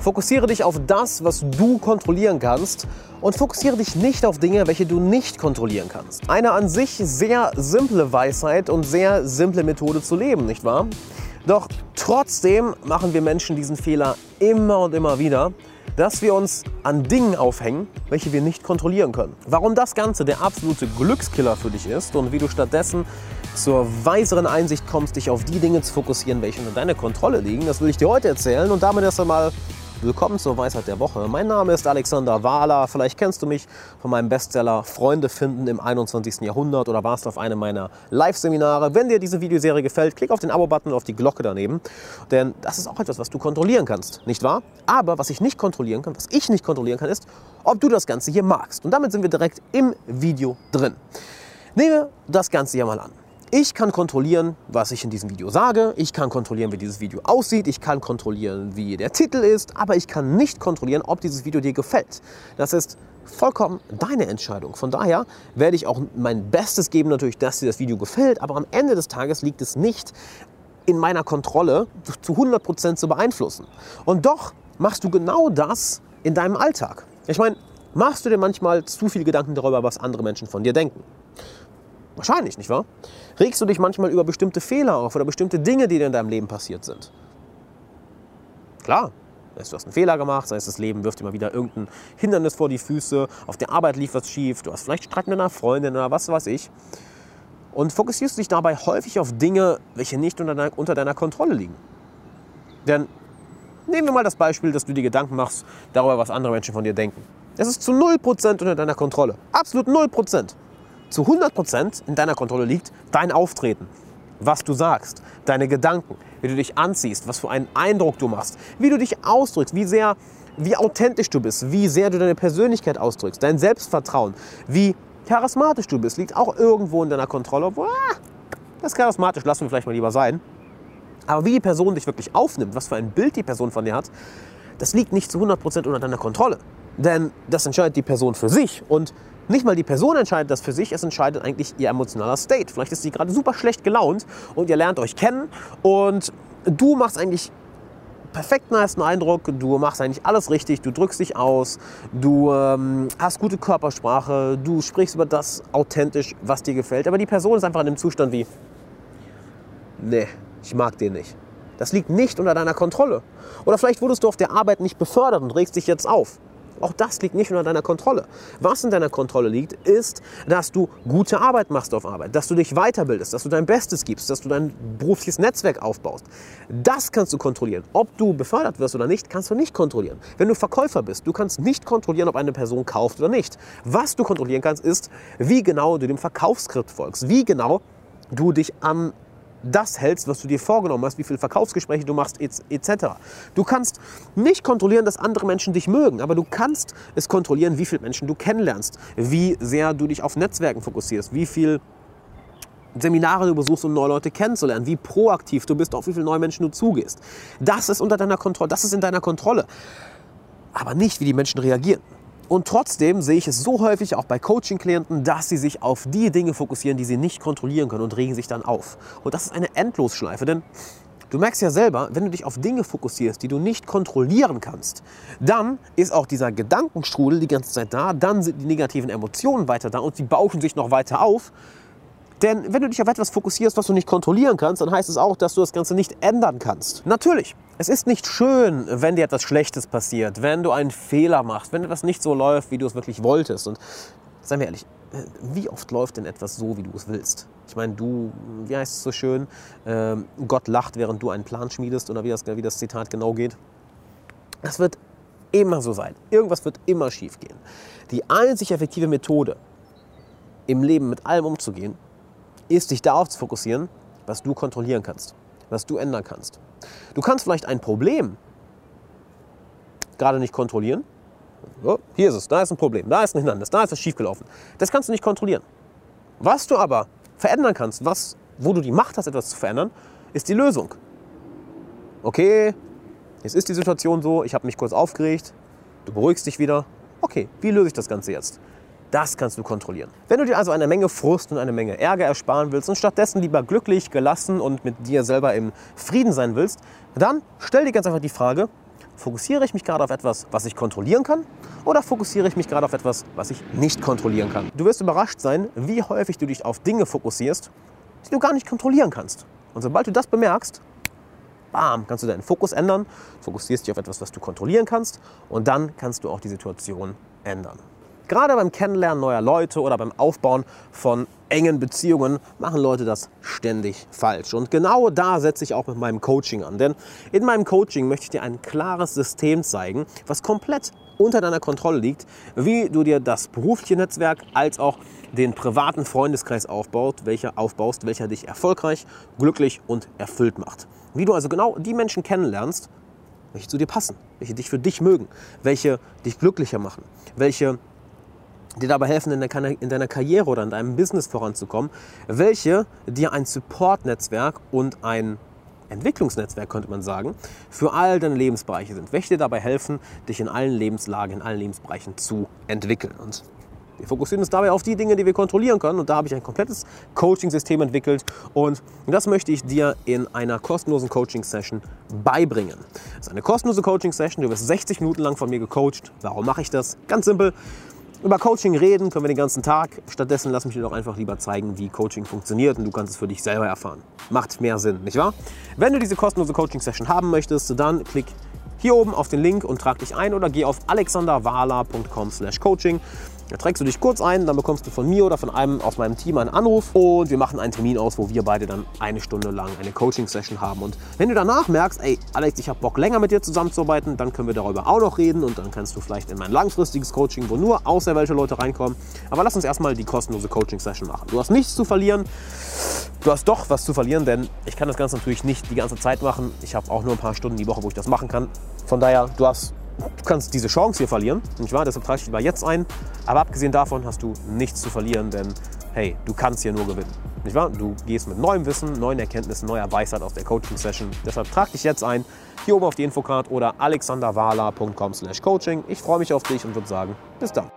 Fokussiere dich auf das, was du kontrollieren kannst und fokussiere dich nicht auf Dinge, welche du nicht kontrollieren kannst. Eine an sich sehr simple Weisheit und sehr simple Methode zu leben, nicht wahr? Doch trotzdem machen wir Menschen diesen Fehler immer und immer wieder, dass wir uns an Dingen aufhängen, welche wir nicht kontrollieren können. Warum das Ganze der absolute Glückskiller für dich ist und wie du stattdessen zur weiseren Einsicht kommst, dich auf die Dinge zu fokussieren, welche unter deiner Kontrolle liegen, das will ich dir heute erzählen und damit erst einmal Willkommen zur Weisheit der Woche. Mein Name ist Alexander Wahler. Vielleicht kennst du mich von meinem Bestseller Freunde finden im 21. Jahrhundert oder warst auf einem meiner Live-Seminare. Wenn dir diese Videoserie gefällt, klick auf den Abo-Button und auf die Glocke daneben. Denn das ist auch etwas, was du kontrollieren kannst, nicht wahr? Aber was ich nicht kontrollieren kann, was ich nicht kontrollieren kann, ist, ob du das Ganze hier magst. Und damit sind wir direkt im Video drin. Nehmen wir das Ganze hier mal an. Ich kann kontrollieren, was ich in diesem Video sage. Ich kann kontrollieren, wie dieses Video aussieht. Ich kann kontrollieren, wie der Titel ist. Aber ich kann nicht kontrollieren, ob dieses Video dir gefällt. Das ist vollkommen deine Entscheidung. Von daher werde ich auch mein Bestes geben, natürlich, dass dir das Video gefällt. Aber am Ende des Tages liegt es nicht in meiner Kontrolle, zu 100% zu beeinflussen. Und doch machst du genau das in deinem Alltag. Ich meine, machst du dir manchmal zu viel Gedanken darüber, was andere Menschen von dir denken? Wahrscheinlich, nicht wahr? Regst du dich manchmal über bestimmte Fehler auf oder bestimmte Dinge, die dir in deinem Leben passiert sind? Klar, du hast einen Fehler gemacht, sei es das Leben wirft immer wieder irgendein Hindernis vor die Füße, auf der Arbeit lief was schief, du hast vielleicht Streit mit einer Freundin oder was weiß ich. Und fokussierst dich dabei häufig auf Dinge, welche nicht unter deiner, unter deiner Kontrolle liegen. Denn nehmen wir mal das Beispiel, dass du dir Gedanken machst darüber, was andere Menschen von dir denken. Das ist zu 0% unter deiner Kontrolle. Absolut 0% zu 100% in deiner Kontrolle liegt dein Auftreten, was du sagst, deine Gedanken, wie du dich anziehst, was für einen Eindruck du machst, wie du dich ausdrückst, wie sehr, wie authentisch du bist, wie sehr du deine Persönlichkeit ausdrückst, dein Selbstvertrauen, wie charismatisch du bist, liegt auch irgendwo in deiner Kontrolle. Boah, das charismatisch lassen wir vielleicht mal lieber sein. Aber wie die Person dich wirklich aufnimmt, was für ein Bild die Person von dir hat, das liegt nicht zu 100% unter deiner Kontrolle. Denn das entscheidet die Person für sich. Und nicht mal die Person entscheidet das für sich, es entscheidet eigentlich ihr emotionaler State. Vielleicht ist sie gerade super schlecht gelaunt und ihr lernt euch kennen und du machst eigentlich perfekten ersten Eindruck, du machst eigentlich alles richtig, du drückst dich aus, du ähm, hast gute Körpersprache, du sprichst über das authentisch, was dir gefällt, aber die Person ist einfach in dem Zustand wie, nee, ich mag den nicht. Das liegt nicht unter deiner Kontrolle. Oder vielleicht wurdest du auf der Arbeit nicht befördert und regst dich jetzt auf. Auch das liegt nicht unter deiner Kontrolle. Was in deiner Kontrolle liegt, ist, dass du gute Arbeit machst auf Arbeit, dass du dich weiterbildest, dass du dein Bestes gibst, dass du dein berufliches Netzwerk aufbaust. Das kannst du kontrollieren. Ob du befördert wirst oder nicht, kannst du nicht kontrollieren. Wenn du Verkäufer bist, du kannst nicht kontrollieren, ob eine Person kauft oder nicht. Was du kontrollieren kannst, ist, wie genau du dem Verkaufsskript folgst, wie genau du dich am das hältst, was du dir vorgenommen hast, wie viele Verkaufsgespräche du machst, etc. Du kannst nicht kontrollieren, dass andere Menschen dich mögen, aber du kannst es kontrollieren, wie viele Menschen du kennenlernst, wie sehr du dich auf Netzwerken fokussierst, wie viel Seminare du besuchst, um neue Leute kennenzulernen, wie proaktiv du bist, auf wie viele neue Menschen du zugehst. Das ist unter deiner Kontrolle, das ist in deiner Kontrolle. Aber nicht, wie die Menschen reagieren. Und trotzdem sehe ich es so häufig auch bei Coaching-Klienten, dass sie sich auf die Dinge fokussieren, die sie nicht kontrollieren können und regen sich dann auf. Und das ist eine Endlosschleife, denn Du merkst ja selber, wenn du dich auf Dinge fokussierst, die du nicht kontrollieren kannst, dann ist auch dieser Gedankenstrudel die ganze Zeit da, dann sind die negativen Emotionen weiter da und sie bauschen sich noch weiter auf. Denn wenn du dich auf etwas fokussierst, was du nicht kontrollieren kannst, dann heißt es auch, dass du das Ganze nicht ändern kannst. Natürlich, es ist nicht schön, wenn dir etwas Schlechtes passiert, wenn du einen Fehler machst, wenn etwas nicht so läuft, wie du es wirklich wolltest. Und seien wir ehrlich, wie oft läuft denn etwas so, wie du es willst? Ich meine, du, wie heißt es so schön, ähm, Gott lacht, während du einen Plan schmiedest oder wie das, wie das Zitat genau geht. Das wird immer so sein. Irgendwas wird immer schief gehen. Die einzig effektive Methode, im Leben mit allem umzugehen, ist, dich darauf zu fokussieren, was du kontrollieren kannst, was du ändern kannst. Du kannst vielleicht ein Problem gerade nicht kontrollieren. So, hier ist es, da ist ein Problem, da ist ein Hindernis, da ist was schiefgelaufen. Das kannst du nicht kontrollieren. Was du aber verändern kannst, was, wo du die Macht hast, etwas zu verändern, ist die Lösung. Okay, jetzt ist die Situation so, ich habe mich kurz aufgeregt, du beruhigst dich wieder. Okay, wie löse ich das Ganze jetzt? Das kannst du kontrollieren. Wenn du dir also eine Menge Frust und eine Menge Ärger ersparen willst und stattdessen lieber glücklich, gelassen und mit dir selber im Frieden sein willst, dann stell dir ganz einfach die Frage, fokussiere ich mich gerade auf etwas, was ich kontrollieren kann oder fokussiere ich mich gerade auf etwas, was ich nicht kontrollieren kann? Du wirst überrascht sein, wie häufig du dich auf Dinge fokussierst, die du gar nicht kontrollieren kannst. Und sobald du das bemerkst, bam, kannst du deinen Fokus ändern, fokussierst dich auf etwas, was du kontrollieren kannst und dann kannst du auch die Situation ändern. Gerade beim Kennenlernen neuer Leute oder beim Aufbauen von engen Beziehungen machen Leute das ständig falsch. Und genau da setze ich auch mit meinem Coaching an. Denn in meinem Coaching möchte ich dir ein klares System zeigen, was komplett unter deiner Kontrolle liegt, wie du dir das berufliche Netzwerk als auch den privaten Freundeskreis aufbaut, welcher aufbaust, welcher dich erfolgreich, glücklich und erfüllt macht. Wie du also genau die Menschen kennenlernst, welche zu dir passen, welche dich für dich mögen, welche dich glücklicher machen, welche dir dabei helfen, in, in deiner Karriere oder in deinem Business voranzukommen, welche dir ein Support-Netzwerk und ein Entwicklungsnetzwerk, könnte man sagen, für all deine Lebensbereiche sind. Welche dir dabei helfen, dich in allen Lebenslagen, in allen Lebensbereichen zu entwickeln. Und wir fokussieren uns dabei auf die Dinge, die wir kontrollieren können. Und da habe ich ein komplettes Coaching-System entwickelt. Und das möchte ich dir in einer kostenlosen Coaching-Session beibringen. Das ist eine kostenlose Coaching-Session. Du wirst 60 Minuten lang von mir gecoacht. Warum mache ich das? Ganz simpel. Über Coaching reden können wir den ganzen Tag. Stattdessen lass mich dir doch einfach lieber zeigen, wie Coaching funktioniert und du kannst es für dich selber erfahren. Macht mehr Sinn, nicht wahr? Wenn du diese kostenlose Coaching-Session haben möchtest, dann klick hier oben auf den Link und trag dich ein oder geh auf alexanderwala.com/coaching. Da trägst du dich kurz ein, dann bekommst du von mir oder von einem aus meinem Team einen Anruf und wir machen einen Termin aus, wo wir beide dann eine Stunde lang eine Coaching-Session haben. Und wenn du danach merkst, ey, Alex, ich habe Bock länger mit dir zusammenzuarbeiten, dann können wir darüber auch noch reden und dann kannst du vielleicht in mein langfristiges Coaching, wo nur auserwählte Leute reinkommen. Aber lass uns erstmal die kostenlose Coaching-Session machen. Du hast nichts zu verlieren. Du hast doch was zu verlieren, denn ich kann das Ganze natürlich nicht die ganze Zeit machen. Ich habe auch nur ein paar Stunden die Woche, wo ich das machen kann. Von daher, du hast du kannst diese Chance hier verlieren, nicht wahr? Deshalb trage ich lieber jetzt ein. Aber abgesehen davon hast du nichts zu verlieren, denn hey, du kannst hier nur gewinnen. Nicht wahr? Du gehst mit neuem Wissen, neuen Erkenntnissen, neuer Weisheit aus der Coaching-Session. Deshalb trag dich jetzt ein, hier oben auf die Infocard oder alexanderwala.com/coaching. Ich freue mich auf dich und würde sagen, bis dann.